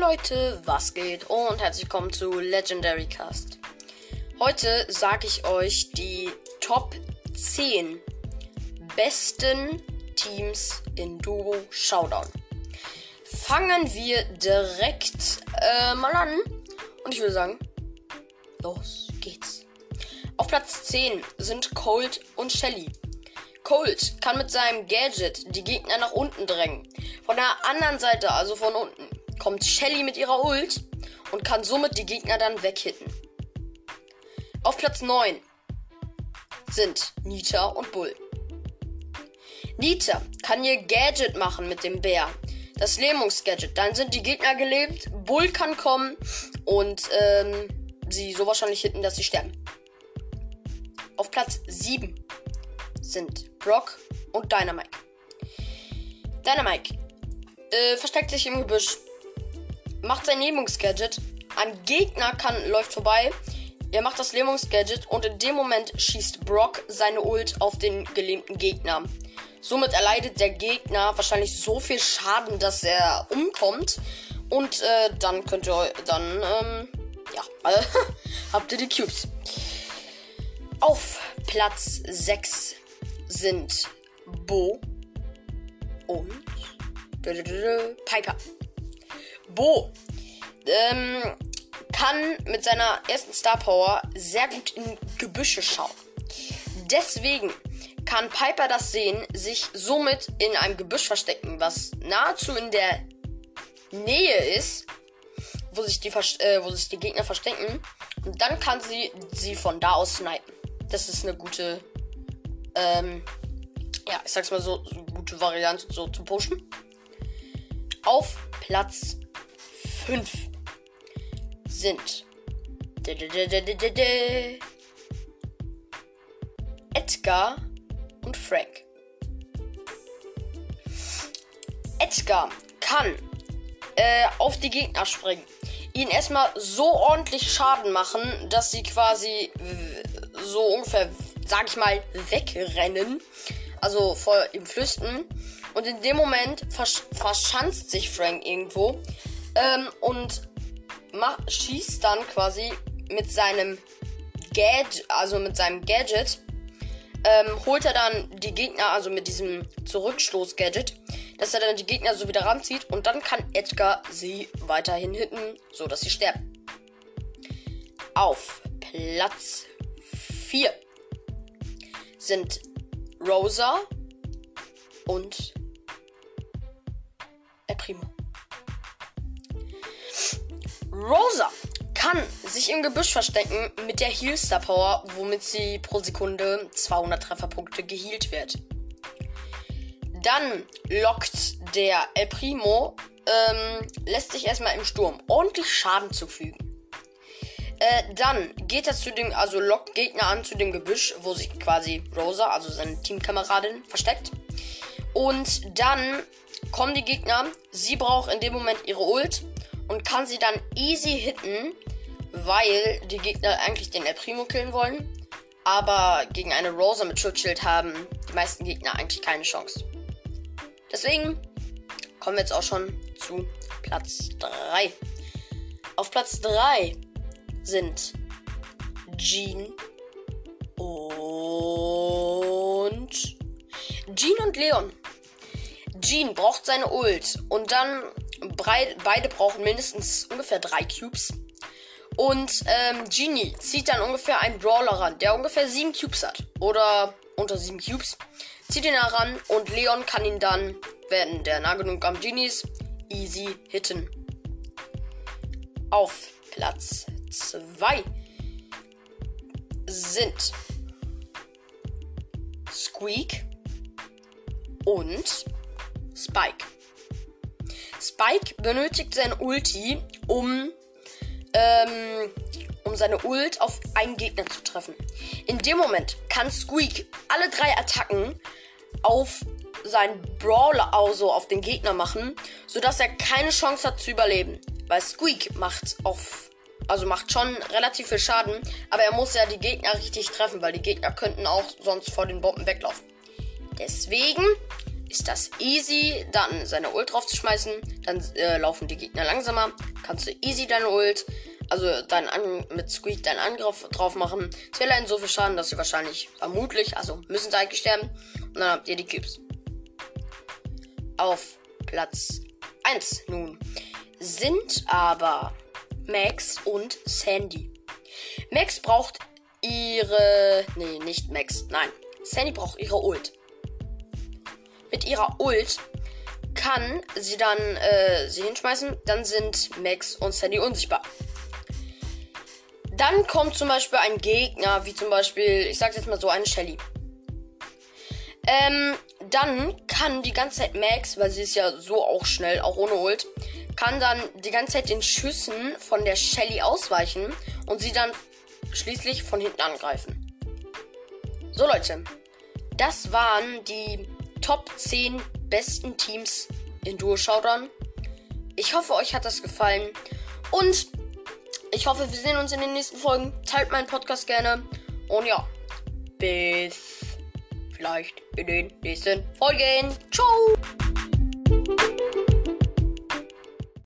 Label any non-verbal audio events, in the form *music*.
Leute, was geht? Und herzlich willkommen zu Legendary Cast. Heute sage ich euch die Top 10 besten Teams in Duo Showdown. Fangen wir direkt äh, mal an. Und ich würde sagen, los geht's. Auf Platz 10 sind Colt und Shelly. Colt kann mit seinem Gadget die Gegner nach unten drängen. Von der anderen Seite, also von unten, kommt Shelly mit ihrer Ult und kann somit die Gegner dann weghitten. Auf Platz 9 sind Nita und Bull. Nita kann ihr Gadget machen mit dem Bär. Das Lähmungsgadget. Dann sind die Gegner gelebt. Bull kann kommen und ähm, sie so wahrscheinlich hitten, dass sie sterben. Auf Platz 7 sind Brock und Dynamite. Dynamite äh, versteckt sich im Gebüsch, macht sein Lähmungsgadget. Ein Gegner kann, läuft vorbei. Er macht das Lähmungsgadget und in dem Moment schießt Brock seine Ult auf den gelähmten Gegner. Somit erleidet der Gegner wahrscheinlich so viel Schaden, dass er umkommt. Und äh, dann könnt ihr dann, ähm, ja, äh, *laughs* habt ihr die Cubes. Auf Platz 6 sind Bo und Piper. Bo ähm, kann mit seiner ersten Star Power sehr gut in Gebüsche schauen. Deswegen kann Piper das sehen, sich somit in einem Gebüsch verstecken, was nahezu in der Nähe ist, wo sich die, äh, wo sich die Gegner verstecken. Und dann kann sie sie von da aus snipen. Das ist eine gute ähm, ja, ich sag's mal so, so gute Variante so zu pushen. Auf Platz 5 sind Edgar und Frank. Edgar kann äh, auf die Gegner springen, ihnen erstmal so ordentlich Schaden machen, dass sie quasi so ungefähr sag ich mal, wegrennen. Also vor ihm flüchten. Und in dem Moment versch verschanzt sich Frank irgendwo. Ähm, und schießt dann quasi mit seinem Gadget, also mit seinem Gadget, ähm, holt er dann die Gegner, also mit diesem Zurückstoß-Gadget, dass er dann die Gegner so wieder ranzieht und dann kann Edgar sie weiterhin hitten, so dass sie sterben. Auf Platz 4 sind Rosa und Rosa kann sich im Gebüsch verstecken mit der Heal-Star Power, womit sie pro Sekunde 200 Trefferpunkte geheilt wird. Dann lockt der El Primo, ähm, lässt sich erstmal im Sturm ordentlich Schaden zufügen. Äh, dann geht er zu dem, also lockt Gegner an zu dem Gebüsch, wo sich quasi Rosa, also seine Teamkameradin, versteckt. Und dann kommen die Gegner. Sie braucht in dem Moment ihre Ult und kann sie dann easy hitten, weil die Gegner eigentlich den El Primo killen wollen. Aber gegen eine Rosa mit Schutzschild haben die meisten Gegner eigentlich keine Chance. Deswegen kommen wir jetzt auch schon zu Platz 3. Auf Platz 3 sind Jean und Jean und Leon. Jean braucht seine Ult und dann beide brauchen mindestens ungefähr drei Cubes. Und ähm, Genie zieht dann ungefähr einen Brawler ran, der ungefähr sieben Cubes hat. Oder unter sieben Cubes. Zieht ihn heran und Leon kann ihn dann, wenn der nah genug am Genie ist, easy hitten. Auf Platz 2 sind Squeak und Spike. Spike benötigt sein Ulti, um, ähm, um seine Ult auf einen Gegner zu treffen. In dem Moment kann Squeak alle drei Attacken auf seinen Brawler, also auf den Gegner machen, sodass er keine Chance hat zu überleben. Weil Squeak macht auf also macht schon relativ viel Schaden, aber er muss ja die Gegner richtig treffen, weil die Gegner könnten auch sonst vor den Bomben weglaufen. Deswegen ist das easy, dann seine Ult drauf zu schmeißen. Dann äh, laufen die Gegner langsamer. Kannst du easy deine Ult, also dein An mit Squeak deinen Angriff drauf machen. Sie allein so viel Schaden, dass sie wahrscheinlich vermutlich, also müssen sie eigentlich sterben. Und dann habt ihr die Cubes. Auf Platz 1 nun sind aber Max und Sandy. Max braucht ihre. Nee, nicht Max. Nein. Sandy braucht ihre Ult. Mit ihrer Ult kann sie dann äh, sie hinschmeißen. Dann sind Max und Sandy unsichtbar. Dann kommt zum Beispiel ein Gegner, wie zum Beispiel, ich sag's jetzt mal so, eine Shelly. Ähm, dann kann die ganze Zeit Max, weil sie ist ja so auch schnell, auch ohne Ult, kann dann die ganze Zeit den Schüssen von der Shelly ausweichen und sie dann schließlich von hinten angreifen. So Leute, das waren die Top 10 besten Teams in Duo Showdown. Ich hoffe, euch hat das gefallen und ich hoffe, wir sehen uns in den nächsten Folgen. Teilt meinen Podcast gerne und ja, bis vielleicht in den nächsten Folgen. Ciao!